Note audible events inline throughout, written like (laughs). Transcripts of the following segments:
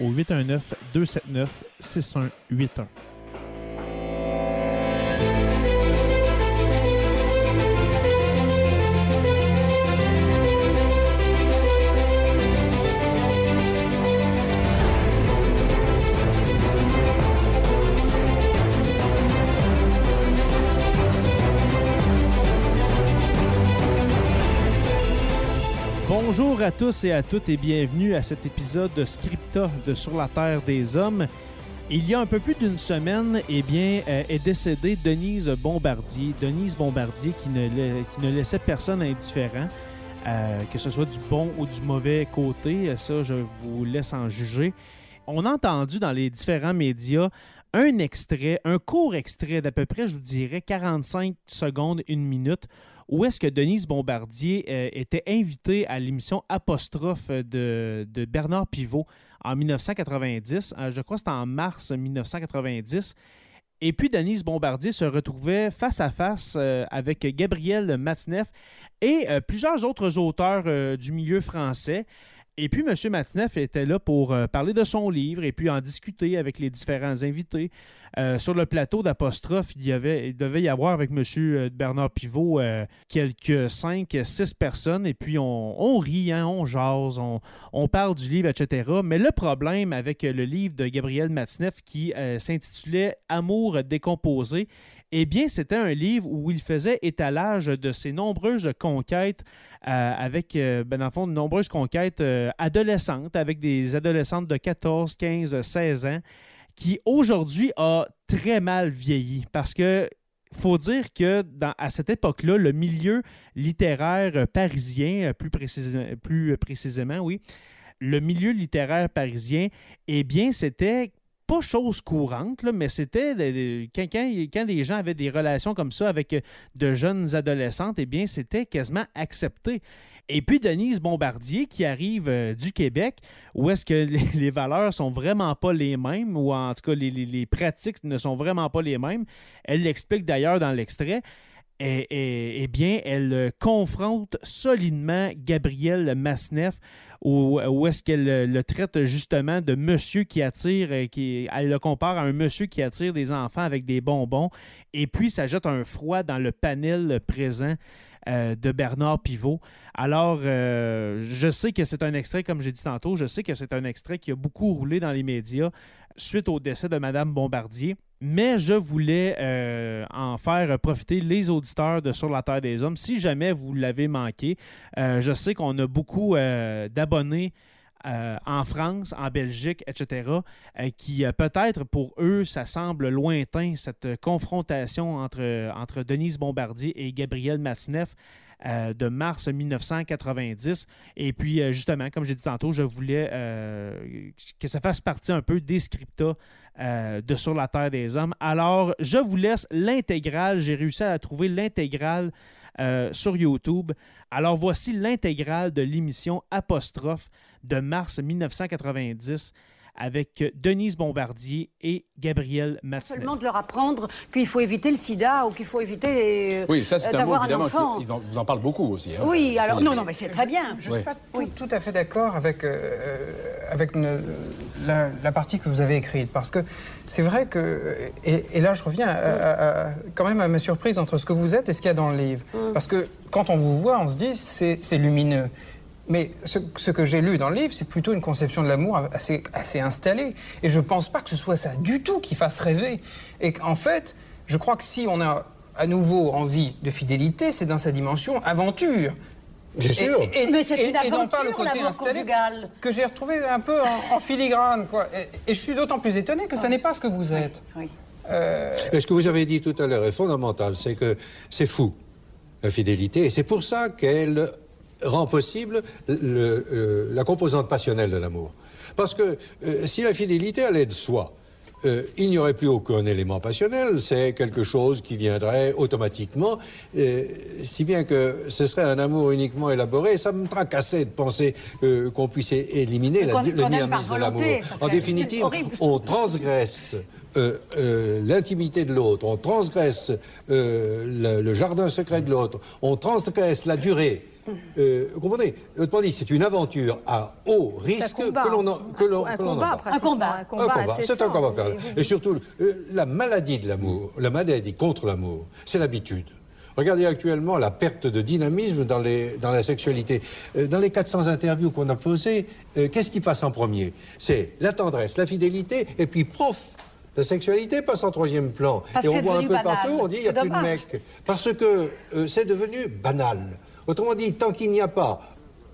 au 819 279 6181. À tous et à toutes et bienvenue à cet épisode de Scripta de Sur la Terre des Hommes. Il y a un peu plus d'une semaine, eh bien, euh, est décédée Denise Bombardier. Denise Bombardier qui ne, laissait personne indifférent, euh, que ce soit du bon ou du mauvais côté. Ça, je vous laisse en juger. On a entendu dans les différents médias un extrait, un court extrait d'à peu près, je vous dirais, 45 secondes, une minute, où est-ce que Denise Bombardier euh, était invitée à l'émission Apostrophe de, Bernard Pivot en 1990. Euh, je crois que c'était en mars 1990. Et puis Denise Bombardier se retrouvait face à face euh, avec Gabriel Matineff et plusieurs autres auteurs du milieu français. Et puis, M. Matineff était là pour euh, parler de son livre et puis en discuter avec les différents invités. Euh, sur le plateau d'Apostrophe, il, y avait, il devait y avoir avec M. Euh, Bernard Pivot quelques cinq, six personnes. Et puis, on, rit, hein, on jase, on, on, parle du livre, etc. Mais le problème avec le livre de Gabriel Matineff qui s'intitulait Amour décomposé, eh bien, c'était un livre où il faisait étalage de ses nombreuses conquêtes euh, avec, euh, ben, dans fond, de nombreuses conquêtes euh, adolescentes, avec des adolescentes de 14, 15, 16 ans, qui aujourd'hui a très mal vieilli. Parce que faut dire que à cette époque-là, le milieu littéraire parisien, plus précisément, oui, le milieu littéraire parisien, eh bien, c'était pas chose courante, mais c'était quand, des gens avaient des relations comme ça avec euh, de jeunes adolescentes, eh bien, c'était quasiment accepté. Et puis Denise Bombardier qui arrive euh, du Québec, où est-ce que (laughs) les, valeurs sont vraiment pas les mêmes, ou en tout cas les, les pratiques ne sont vraiment pas les mêmes. Elle l'explique d'ailleurs dans l'extrait. Eh bien, elle confronte solidement Gabriel Masneff ou, est-ce qu'elle le traite justement de monsieur qui attire, euh, qui, elle le compare à un monsieur qui attire des enfants avec des bonbons, et puis ça jette un froid dans le panel présent. Euh, de Bernard Pivot. Alors, euh, je sais que c'est un extrait, comme j'ai dit tantôt, je sais que c'est un extrait qui a beaucoup roulé dans les médias suite au décès de Madame Bombardier mais je voulais euh, en faire profiter les auditeurs de Sur la Terre des Hommes. Si jamais vous l'avez manqué, euh, je sais qu'on a beaucoup euh, d'abonnés. en France, en Belgique, etc., qui peut-être pour eux, ça semble lointain, cette confrontation entre, entre Denise Bombardier et Gabriel Massineff. De mars 1990. Et puis, justement, comme j'ai dit tantôt, je voulais que ça fasse partie un peu des scriptas euh, de Sur la Terre des Hommes. Alors, je vous laisse l'intégrale. J'ai réussi à trouver l'intégrale euh, sur YouTube. Alors, voici l'intégrale de l'émission Apostrophe de mars 1990 avec Denise Bombardier et Gabriel Matzneff. Seulement de leur apprendre qu'il faut éviter le sida ou qu'il faut éviter oui, ça, c'est un, mot, un enfant. Ils en, vous en parlent beaucoup aussi. Hein. Oui, alors non, non, mais c'est très bien. Je ne suis pas tout, à fait d'accord avec, euh, avec la, partie que vous avez écrite, parce que c'est vrai que, et, là je reviens quand même à ma surprise entre ce que vous êtes et ce qu'il y a dans le livre. Mm. Parce que quand on vous voit, on se dit c'est lumineux. Mais ce, que j'ai lu dans le livre, c'est plutôt une conception de l'amour assez, assez installée. Et je ne pense pas que ce soit ça du tout qui fasse rêver. Et qu'en fait, je crois que si on a à nouveau envie de fidélité, c'est dans sa dimension aventure. Bien sûr. Et, Mais c'est une aventure, non pas le côté installé que j'ai retrouvé un peu en, filigrane. Quoi. Et, je suis d'autant plus étonné que ce n'est pas ce que vous êtes. Oui. Euh... ce que vous avez dit tout à l'heure est fondamental, c'est que c'est fou, la fidélité, et c'est pour ça qu'elle rend possible la composante passionnelle de l'amour. Parce que euh, si la fidélité allait de soi, euh, il n'y aurait plus aucun élément passionnel, c'est quelque chose qui viendrait automatiquement, euh, si bien que ce serait un amour uniquement élaboré, ça me tracassait de penser qu'on puisse éliminer la, le dynamisme de l'amour. En définitive, on transgresse l'intimité de l'autre, on transgresse le, jardin secret de l'autre, on transgresse la durée. Euh, vous comprenez Autrement dit, c'est une aventure à haut risque que l'on que l'on un, combat, un combat, un combat, c'est un combat. Et surtout, euh, la maladie de l'amour, la maladie contre l'amour, c'est l'habitude. Regardez actuellement la perte de dynamisme dans, les, dans la sexualité. Euh, dans les 400 interviews qu'on a posées, qu'est-ce qui passe en premier? C'est la tendresse, la fidélité, et puis prof, la sexualité passe en troisième plan. et on voit un peu partout, on dit il n'y a plus de mecs. Parce que c'est devenu banal. Autrement dit, tant qu'il n'y a pas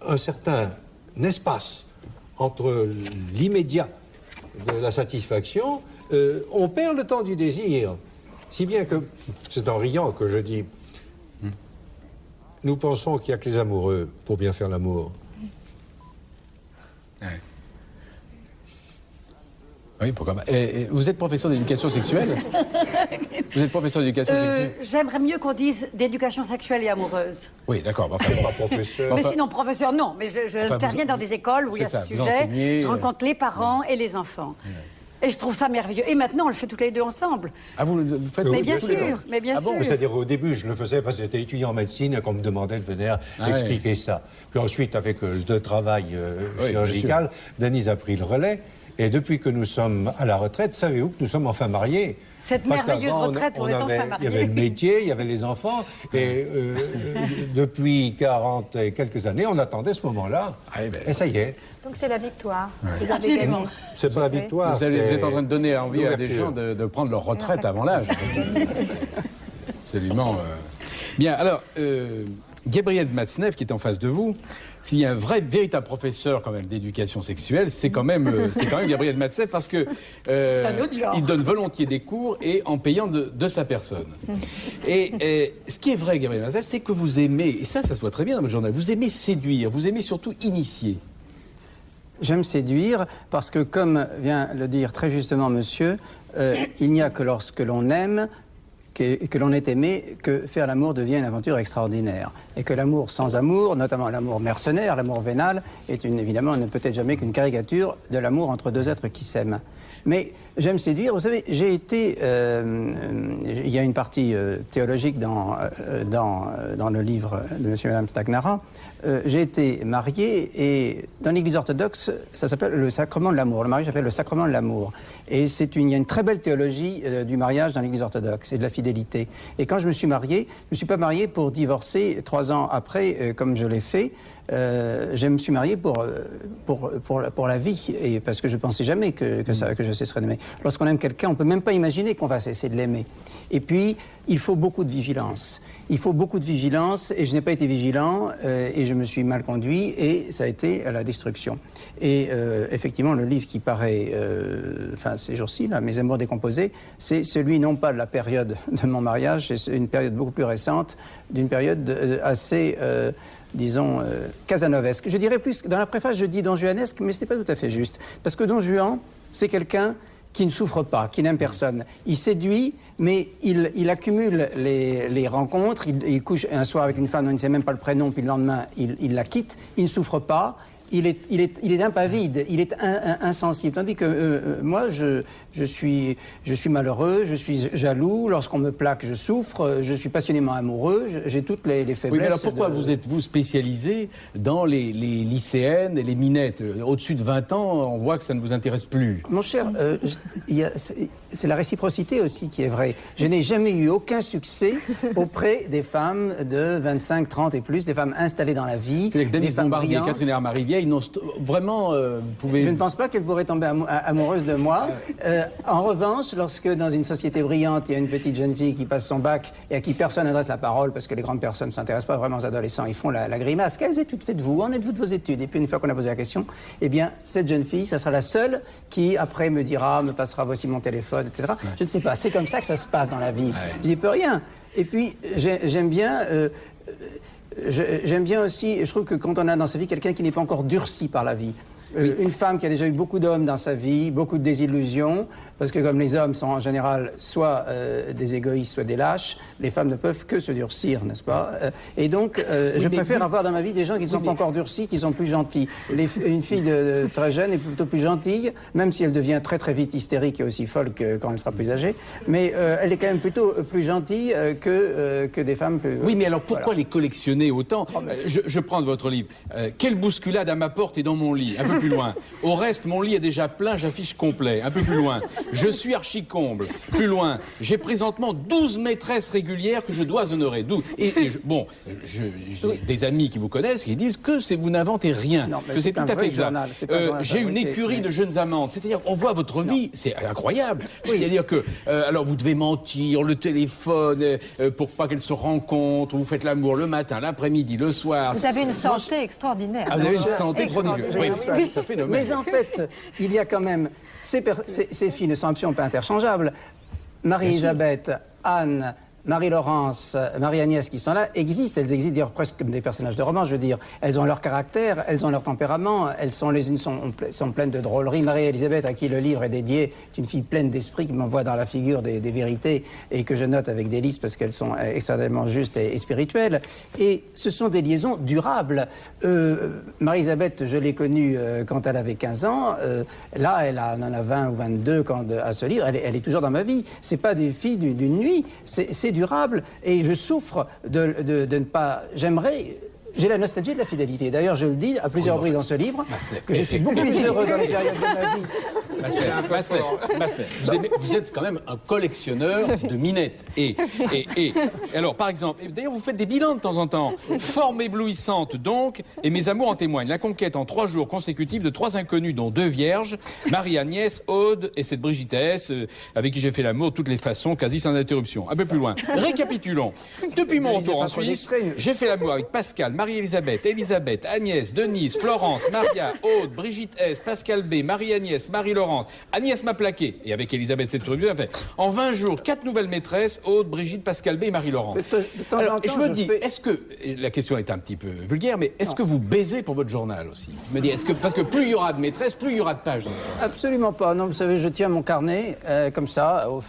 un certain espace entre l'immédiat de la satisfaction, euh, on perd le temps du désir. Si bien que, c'est en riant que je dis, nous pensons qu'il n'y a que les amoureux pour bien faire l'amour. Oui, pourquoi pas. Et, vous êtes professeur d'éducation sexuelle (laughs) Vous êtes professeur d'éducation euh, sexuelle J'aimerais mieux qu'on dise d'éducation sexuelle et amoureuse. Oui, d'accord. pas professeur. Mais sinon, professeur, non. Mais je, je dans des écoles où il y a ce sujet. Je rencontre les parents et les enfants. Et je trouve ça merveilleux. Et maintenant, on le fait toutes les deux ensemble. Ah, vous, le faites Mais bien sûr, mais bien ah sûr. C'est-à-dire, au début, je le faisais parce que j'étais étudiant en médecine et qu'on me demandait de venir ah expliquer ça. Puis ensuite, avec le travail euh, chirurgical, Denise a pris le relais. Et depuis que nous sommes à la retraite, savez-vous que nous sommes enfin mariés? Cette merveilleuse retraite, on, est enfin mariés. Il y avait le métier, il y avait les enfants, et euh, (laughs) depuis 40 et quelques années, on attendait ce moment-là. Ah, ben, et ça y est. Donc c'est la victoire. Absolument. C'est pas la victoire. Vous, êtes en train de donner envie à des gens de, prendre leur retraite avant l'âge. Absolument. Euh. Bien, alors, euh, Gabriel Matzneff, qui est en face de vous, s'il y a un vrai, véritable professeur quand même d'éducation sexuelle, c'est quand même, euh, c'est quand même Gabriel Matzef parce que euh, il donne volontiers des cours et en payant de, sa personne. (laughs) Et, ce qui est vrai, Gabriel Matzef, c'est que vous aimez, et ça, ça se voit très bien dans votre journal, vous aimez séduire, vous aimez surtout initier. J'aime séduire parce que, comme vient le dire très justement monsieur, euh, il n'y a que lorsque l'on aime que, l'on est aimé, que faire l'amour devient une aventure extraordinaire. Et que l'amour sans amour, notamment l'amour mercenaire, l'amour vénal, est une, évidemment ne peut être jamais qu'une caricature de l'amour entre deux êtres qui s'aiment. Mais j'aime séduire. Vous savez, j'ai été. Euh, il y a une partie euh, théologique dans, euh, dans, dans, le livre de M. et Mme Stagnara. j'ai été marié et dans l'Église orthodoxe, ça s'appelle le sacrement de l'amour. Le mariage s'appelle le sacrement de l'amour. Et c'est une, il y a une très belle théologie du mariage dans l'Église orthodoxe et de la fidélité. Et quand je me suis marié, je ne me suis pas marié pour divorcer trois ans après, comme je l'ai fait. Euh, je me suis marié pour, euh, pour, pour, pour, la vie, et parce que je ne pensais jamais que, que, ça, que je cesserais d'aimer. Lorsqu'on aime quelqu'un, on ne peut même pas imaginer qu'on va cesser de l'aimer. Et puis, il faut beaucoup de vigilance. Il faut beaucoup de vigilance, et je n'ai pas été vigilant, euh, et je me suis mal conduit, et ça a été la destruction. Et effectivement, le livre qui paraît, enfin, ces jours-ci, là, Mes amours décomposés, c'est celui non pas de la période de mon mariage, c'est une période beaucoup plus récente, d'une période assez disons, euh, casanovesque. Je dirais plus, dans la préface, je dis don Juanesque, mais ce n'est pas tout à fait juste. Parce que don Juan, c'est quelqu'un qui ne souffre pas, qui n'aime personne. Il séduit, mais il, accumule les, rencontres. Il, couche un soir avec une femme dont il ne sait même pas le prénom, puis le lendemain, il, la quitte. Il ne souffre pas. Il est, il est, il est impavide, il est insensible. Tandis que euh, euh, moi, je, je, suis, je suis malheureux, je suis jaloux. Lorsqu'on me plaque, je souffre. Je suis passionnément amoureux. J'ai toutes les, les, faiblesses. Oui, mais alors pourquoi vous êtes-vous spécialisé dans les, les, lycéennes et les minettes? Au-dessus de 20 ans, on voit que ça ne vous intéresse plus. Mon cher, euh, c'est la réciprocité aussi qui est vraie. Je n'ai jamais eu aucun succès auprès des femmes de 25, 30 et plus, des femmes installées dans la vie. C'est-à-dire que Denis Bombardier et Catherine Hermarivier, n'ont vraiment. Euh, Je ne pense pas qu'elles pourraient tomber amoureuses de moi. Euh, en revanche, lorsque dans une société brillante, il y a une petite jeune fille qui passe son bac et à qui personne n'adresse la parole parce que les grandes personnes ne s'intéressent pas vraiment aux adolescents, ils font la, grimace. Quelles études faites-vous? En êtes-vous de vos études? Et puis une fois qu'on a posé la question, eh bien, cette jeune fille, ça sera la seule qui, après, me dira, me passera voici mon téléphone, etc. Je ne sais pas. C'est comme ça que ça se passe dans la vie. Je n'y peux rien. Et puis, j'aime bien. Euh, j'aime bien aussi, je trouve que quand on a dans sa vie quelqu'un qui n'est pas encore durci par la vie, une femme qui a déjà eu beaucoup d'hommes dans sa vie, beaucoup de désillusions, parce que comme les hommes sont en général soit euh, des égoïstes, soit des lâches, les femmes ne peuvent que se durcir, n'est-ce pas? Euh, Et donc, euh, je préfère avoir dans ma vie des gens qui ne sont pas encore durcis, qui sont plus gentils. une fille de, très jeune est plutôt plus gentille, même si elle devient très très vite hystérique et aussi folle que quand elle sera plus âgée. Mais elle est quand même plutôt plus gentille que, que des femmes plus... Oui, mais alors pourquoi les collectionner autant? Oh, je, je, prends de votre livre. quelle bousculade à ma porte et dans mon lit Un peu plus loin. Au reste, mon lit est déjà plein, j'affiche complet. Un peu plus loin. Je suis archi-comble. Plus loin, j'ai présentement 12 maîtresses régulières que je dois honorer. Et, bon, j'ai des amis qui vous connaissent qui disent que vous n'inventez rien, que c'est tout à fait exact. Euh, j'ai une écurie de jeunes amantes. C'est-à-dire qu'on voit votre vie, c'est incroyable. C'est-à-dire que, euh, alors vous devez mentir, le téléphone, euh, pour pas qu'elle se rencontre, vous faites l'amour le matin, l'après-midi, le soir. Vous avez une santé extraordinaire. Ah, vous avez une santé extraordinaire. Oui, c'est un phénomène. Mais en fait, il y a quand même ces, filles ne sont absolument pas interchangeables. Marie-Elisabeth, Anne, Marie-Laurence, Marie-Agnès qui sont là existent. Elles existent d'ailleurs presque comme des personnages de romans, je veux dire. Elles ont leur caractère, elles ont leur tempérament, elles sont les unes sont, sont pleines de drôleries. Marie-Elisabeth, à qui le livre est dédié, est une fille pleine d'esprit qui m'envoie dans la figure des, vérités et que je note avec délice parce qu'elles sont extrêmement justes et, spirituelles. Et ce sont des liaisons durables. Euh, Marie-Elisabeth, je l'ai connue euh, quand elle avait 15 ans. Euh, là, elle, en a 20 ou 22 quand, à ce livre. Elle est, toujours dans ma vie. C'est pas des filles d'une nuit. Durable et je souffre de, de ne pas. J'aimerais j'ai la nostalgie de la fidélité. D'ailleurs, je le dis à plusieurs reprises dans ce livre, que je suis beaucoup plus heureux dans les périodes de ma vie. Vous, êtes quand même un collectionneur de minettes. Et, et, et alors, par exemple, d'ailleurs, vous faites des bilans de temps en temps. Forme éblouissante, donc, et mes amours en témoignent. La conquête en trois jours consécutifs de trois inconnus, dont deux vierges, Marie-Agnès, Aude et cette Brigitte S, euh, avec qui j'ai fait l'amour de toutes les façons, quasi sans interruption. Un peu plus loin. Récapitulons. Depuis mon retour en Suisse, j'ai fait l'amour avec Pascal, Marie-Elisabeth, Elisabeth, Agnès, Denise, Florence, Maria, Aude, Brigitte S, Pascal B, Marie-Agnès, Agnès m'a plaqué. Et avec Elisabeth, c'est bien fait. En 20 jours, quatre nouvelles maîtresses, Aude, Brigitte, Pascal B et Marie-Laurence. Et je me dis, est-ce que, la question est un petit peu vulgaire, mais est-ce que vous baisez pour votre journal aussi? Je me dis, est-ce que, parce que plus il y aura de maîtresses, plus il y aura de pages Absolument pas. Non, vous savez, je tiens mon carnet euh, comme ça, au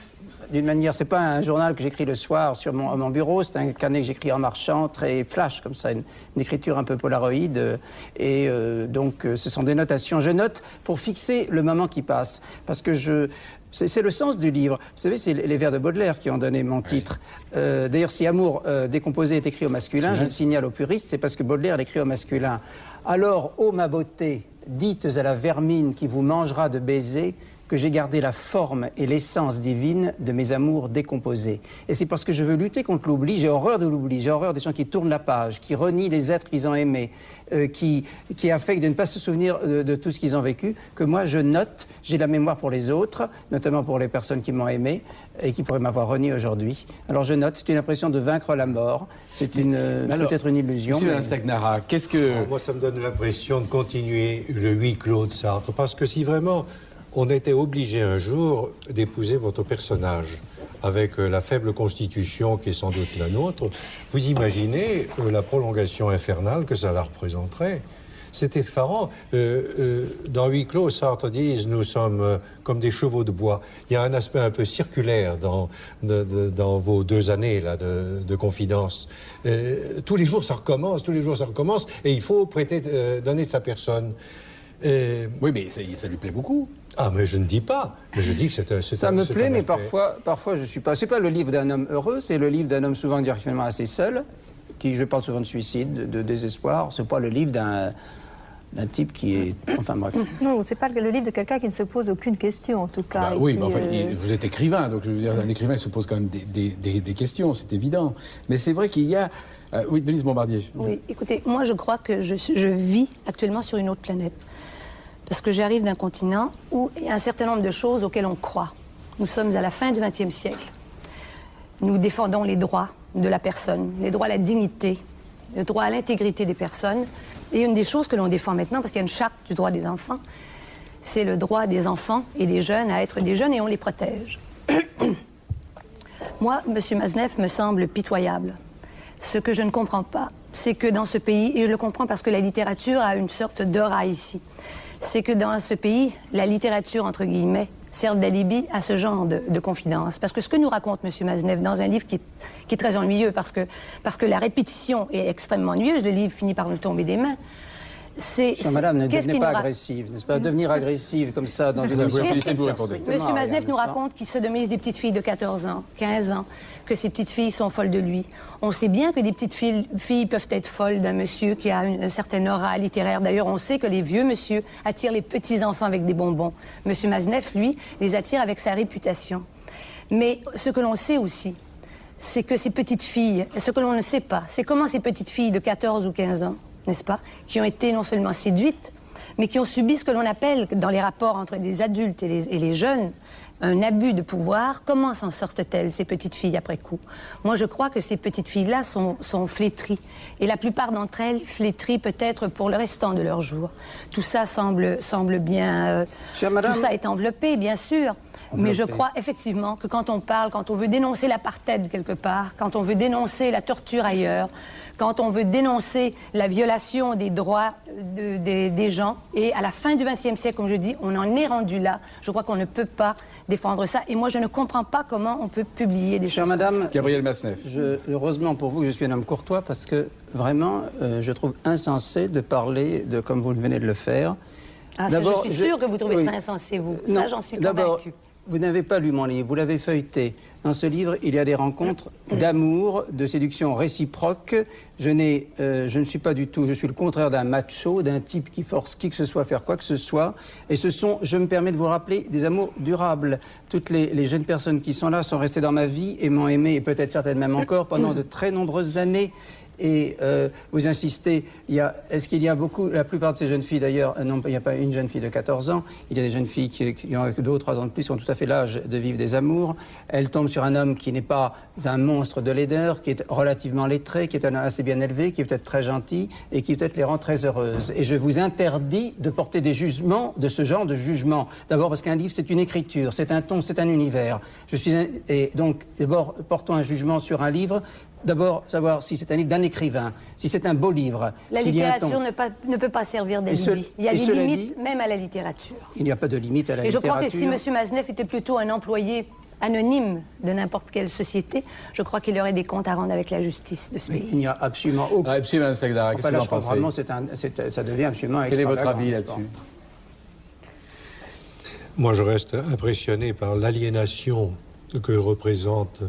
d'une manière, c'est pas un journal que j'écris le soir sur mon, bureau, c'est un carnet que j'écris en marchant, très flash comme ça, une, écriture un peu polaroïde. et euh, donc, euh, ce sont des notations. Je note pour fixer le moment qui passe, parce que je, c'est le sens du livre. Vous savez, c'est les vers de Baudelaire qui ont donné mon titre. Euh, d'ailleurs, si Amour décomposé est écrit au masculin, je le signale aux puristes, c'est parce que Baudelaire l'écrit au masculin. Alors, ô ma beauté, dites à la vermine qui vous mangera de baisers, que j'ai gardé la forme et l'essence divine de mes amours décomposés. Et c'est parce que je veux lutter contre l'oubli, j'ai horreur de l'oubli, j'ai horreur des gens qui tournent la page, qui renient les êtres qu'ils ont aimés, euh, qui, qui affectent de ne pas se souvenir de, tout ce qu'ils ont vécu, que moi je note, j'ai la mémoire pour les autres, notamment pour les personnes qui m'ont aimé et qui pourraient m'avoir renié aujourd'hui. Alors je note, c'est une impression de vaincre la mort, c'est une peut-être une illusion. Monsieur mais... qu'est-ce que... moi ça me donne l'impression de continuer le huis clos de Sartre, parce que si vraiment on était obligé un jour d'épouser votre personnage avec euh, la faible constitution qui est sans doute la nôtre. Vous imaginez euh, la prolongation infernale que ça la représenterait c'est effarant. Euh, dans Huit clos, Sartre dit nous sommes comme des chevaux de bois. Il y a un aspect un peu circulaire dans, vos deux années là, de, de confidence. tous les jours, ça recommence, tous les jours, ça recommence, et il faut prêter, donner de sa personne. oui, mais ça lui plaît beaucoup. Ah, mais je ne dis pas. Mais je dis que c'est Ça me plaît, mais parfois, parfois je suis pas. C'est pas le livre d'un homme heureux, c'est le livre d'un homme souvent finalement assez seul, qui, je parle souvent de suicide, de, désespoir. C'est pas le livre d'un d'un type qui est... Enfin bref. Non, c'est pas le livre de quelqu'un qui ne se pose aucune question, en tout cas. Bah oui, mais enfin, euh, vous êtes écrivain, donc je veux dire, un écrivain, il se pose quand même des, des, des, questions, c'est évident. Mais c'est vrai qu'il y a... Euh, oui, Denise Bombardier. Oui, écoutez, moi je crois que je, je vis actuellement sur une autre planète. Parce que j'arrive d'un continent où il y a un certain nombre de choses auxquelles on croit. Nous sommes à la fin du XXe siècle. Nous défendons les droits de la personne, les droits à la dignité, le droit à l'intégrité des personnes. Et une des choses que l'on défend maintenant, parce qu'il y a une charte du droit des enfants, c'est le droit des enfants et des jeunes à être des jeunes et on les protège. Moi, M. Maznev me semble pitoyable. Ce que je ne comprends pas, c'est que dans ce pays, et je le comprends parce que la littérature a une sorte d'aura ici, c'est que dans ce pays, la littérature, entre guillemets, sert d'alibi à ce genre de, de confidence. Parce que ce que nous raconte M. Maznev dans un livre qui est, très ennuyeux, parce que, parce que la répétition est extrêmement ennuyeuse, le livre finit par nous tomber des mains, c'est. Madame, ne devenez pas agressive, n'est-ce pas Devenir agressive comme ça dans une émission. Monsieur Maznev nous raconte qu'il se demise des petites filles de 14 ans, 15 ans, que ces petites filles sont folles de lui. On sait bien que des petites filles, filles peuvent être folles d'un monsieur qui a une, certaine aura littéraire. D'ailleurs, on sait que les vieux monsieur attirent les petits-enfants avec des bonbons. Monsieur Maznev, lui, les attire avec sa réputation. Mais ce que l'on sait aussi, c'est que ces petites filles, ce que l'on ne sait pas, c'est comment ces petites filles de 14 ou 15 ans, n'est-ce pas, qui ont été non seulement séduites, mais qui ont subi ce que l'on appelle, dans les rapports entre des adultes et les, jeunes, un abus de pouvoir. Comment s'en sortent-elles, ces petites filles, après coup? Moi, je crois que ces petites filles-là sont, sont, flétries. Et la plupart d'entre elles flétries peut-être pour le restant de leur jour. Tout ça semble, semble bien... Euh, tout ça est enveloppé, bien sûr. Mais je crois effectivement que quand on parle, quand on veut dénoncer l'apartheid quelque part, quand on veut dénoncer la torture ailleurs, quand on veut dénoncer la violation des droits des gens. Et à la fin du XXe siècle, comme je dis, on en est rendu là. Je crois qu'on ne peut pas défendre ça. Et moi, je ne comprends pas comment on peut publier des choses Madame, comme ça. Gabriel Masneff. heureusement pour vous que je suis un homme courtois parce que vraiment, euh, je trouve insensé de parler de comme vous venez de le faire. Ah, je suis sûr que vous trouvez ça insensé, vous. Ça, j'en suis convaincu. Vous n'avez pas lu mon livre, vous l'avez feuilleté. Dans ce livre, il y a des rencontres d'amour, de séduction réciproque. Je, euh, je ne suis pas du tout, je suis le contraire d'un macho, d'un type qui force qui que ce soit à faire quoi que ce soit. Et ce sont, je me permets de vous rappeler, des amours durables. Toutes les, les jeunes personnes qui sont là sont restées dans ma vie et m'ont aimé, et peut-être certaines même encore, pendant de très nombreuses années et euh, vous insistez, est-ce qu'il y a beaucoup, la plupart de ces jeunes filles d'ailleurs, euh, non, il n'y a pas une jeune fille de 14 ans, il y a des jeunes filles qui, ont deux ou trois ans de plus, qui ont tout à fait l'âge de vivre des amours. Elles tombent sur un homme qui n'est pas un monstre de laideur, qui est relativement lettré, qui est assez bien élevé, qui est peut-être très gentil et qui peut-être les rend très heureuses. Et je vous interdis de porter des jugements, de ce genre de jugement. D'abord parce qu'un livre, c'est une écriture, c'est un ton, c'est un univers. Je suis et donc, d'abord, portons un jugement sur un livre d'abord savoir si c'est un livre d'un écrivain, si c'est un beau livre. La littérature ne, peut pas servir d'alibi. Il y a des limites même à la littérature. Il n'y a pas de limite à la littérature. Et je crois que si M. Maznev était plutôt un employé anonyme de n'importe quelle société, je crois qu'il aurait des comptes à rendre avec la justice de ce pays. Il n'y a absolument aucun... Ah, absolument, Mme Sagdara, qu'est-ce que vous en pensez vraiment, un, ça devient absolument Quel est votre avis là-dessus Moi, je reste impressionné par l'aliénation que représente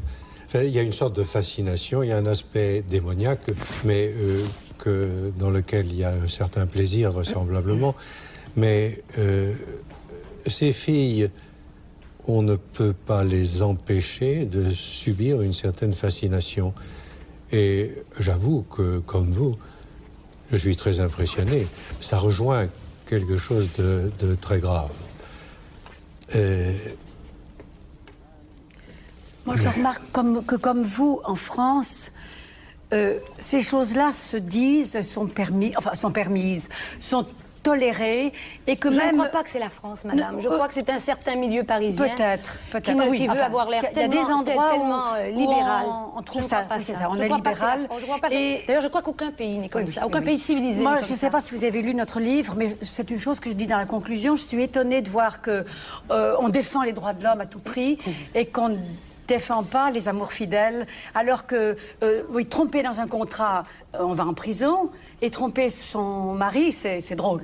il y a une sorte de fascination, il y a un aspect démoniaque, mais euh, que, dans lequel il y a un certain plaisir, vraisemblablement. Mais euh, ces filles, on ne peut pas les empêcher de subir une certaine fascination. Et j'avoue que, comme vous, je suis très impressionné. Ça rejoint quelque chose de, de très grave. Et moi, je remarque comme, que comme vous, en France, euh, ces choses-là se disent, sont, permis, enfin, sont permises, sont toléré et que je même... Je ne crois pas que c'est la France, madame. Je crois que c'est un certain milieu parisien peut-être, peut-être. qui, oui, veut avoir l'air tellement, des endroits tellement euh, libéral. On, on, trouve ça, oui, c'est ça, on est libéral. D'ailleurs, je crois qu'aucun pays n'est comme ça, aucun pays civilisé. Moi, je ne sais pas si vous avez lu notre livre, mais c'est une chose que je dis dans la conclusion. Je suis étonnée de voir que euh, on défend les droits de l'homme à tout prix et qu'on défend pas les amours fidèles, alors que, euh, oui, tromper dans un contrat, euh, on va en prison, et tromper son mari, c'est drôle.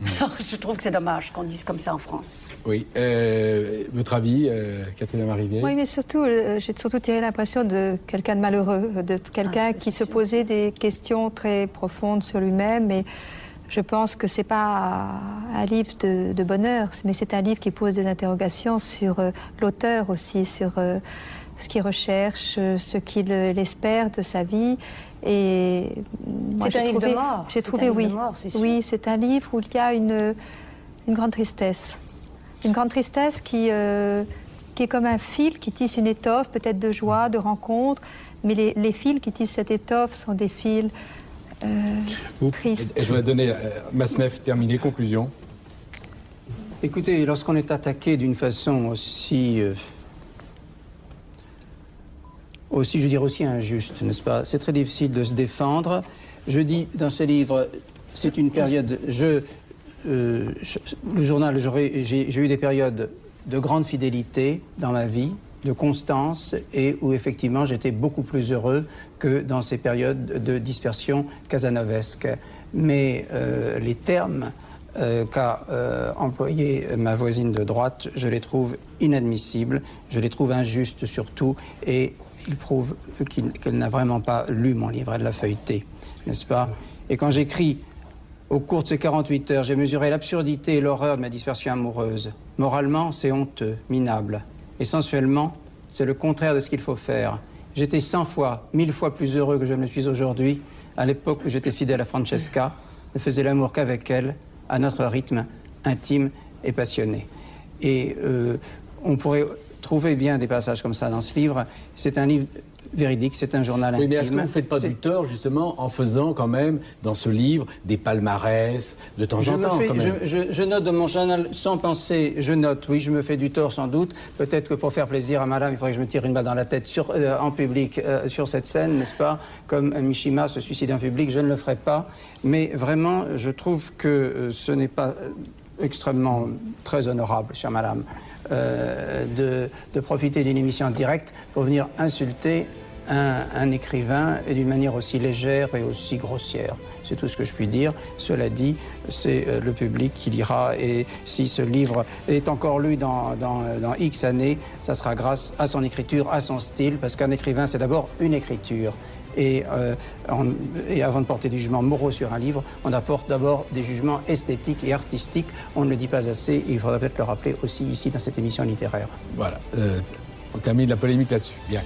Hmm. (laughs) Alors, je trouve que c'est dommage qu'on dise comme ça en France. Oui. Euh, votre avis, Catherine Marivier Oui, mais surtout, j'ai surtout tiré l'impression de quelqu'un de malheureux, de quelqu'un ah, qui se posait des questions très profondes sur lui-même. Et je pense que ce n'est pas un livre de, bonheur, mais c'est un livre qui pose des interrogations sur euh, l'auteur aussi, sur euh, ce qu'il recherche, euh, ce qu'il espère de sa vie. Et c'est un livre de mort. J'ai trouvé, oui, oui, c'est un livre où il y a une, une grande tristesse, une grande tristesse qui, qui est comme un fil qui tisse une étoffe, peut-être de joie, de rencontre, mais les, les fils qui tissent cette étoffe sont des fils triste. Et, je vais donner, euh, Masnef, terminer, conclusion. Écoutez, lorsqu'on est attaqué d'une façon aussi, euh, aussi, je dirais aussi injuste, n'est-ce pas? C'est très difficile de se défendre. Je dis dans ce livre, c'est une période. Je, euh, le journal, j'ai eu des périodes de grande fidélité dans ma vie, de constance et où effectivement j'étais beaucoup plus heureux que dans ces périodes de dispersion casanovesque. Mais euh, les termes euh, qu'a euh, employé ma voisine de droite, je les trouve inadmissibles, je les trouve injustes surtout, et il prouve qu'elle n'a vraiment pas lu mon livre, elle l'a feuilleté, n'est-ce pas? Et quand j'écris au cours de ces 48 heures, j'ai mesuré l'absurdité et l'horreur de ma dispersion amoureuse. Moralement, c'est honteux, minable. Et sensuellement, c'est le contraire de ce qu'il faut faire. J'étais 100 fois, mille fois plus heureux que je ne le suis aujourd'hui, à l'époque où j'étais fidèle à Francesca, ne faisais l'amour qu'avec elle, à notre rythme intime et passionné. Et euh, on pourrait trouver bien des passages comme ça dans ce livre. C'est un livre véridique, c'est un journal oui, mais est-ce que vous ne faites pas du tort, justement, en faisant quand même, dans ce livre, des palmarès de temps en temps Je, note dans mon journal, sans penser, je note, oui, je me fais du tort sans doute. Peut-être que pour faire plaisir à madame, il faudrait que je me tire une balle dans la tête sur, euh, en public euh, sur cette scène, n'est-ce pas? Comme Mishima se suicide en public, je ne le ferai pas. Mais vraiment, je trouve que euh, ce n'est pas extrêmement très honorable, chère madame. de, de, profiter d'une émission en direct pour venir insulter un, écrivain et d'une manière aussi légère et aussi grossière. C'est tout ce que je puis dire. Cela dit, c'est euh, le public qui lira et si ce livre est encore lu dans, dans, X années, ça sera grâce à son écriture, à son style, parce qu'un écrivain, c'est d'abord une écriture. Et, euh, et, avant de porter des jugements moraux sur un livre, on apporte d'abord des jugements esthétiques et artistiques. On ne le dit pas assez, il faudrait peut-être le rappeler aussi ici dans cette émission littéraire. Voilà, euh, on termine la polémique là-dessus. Bien.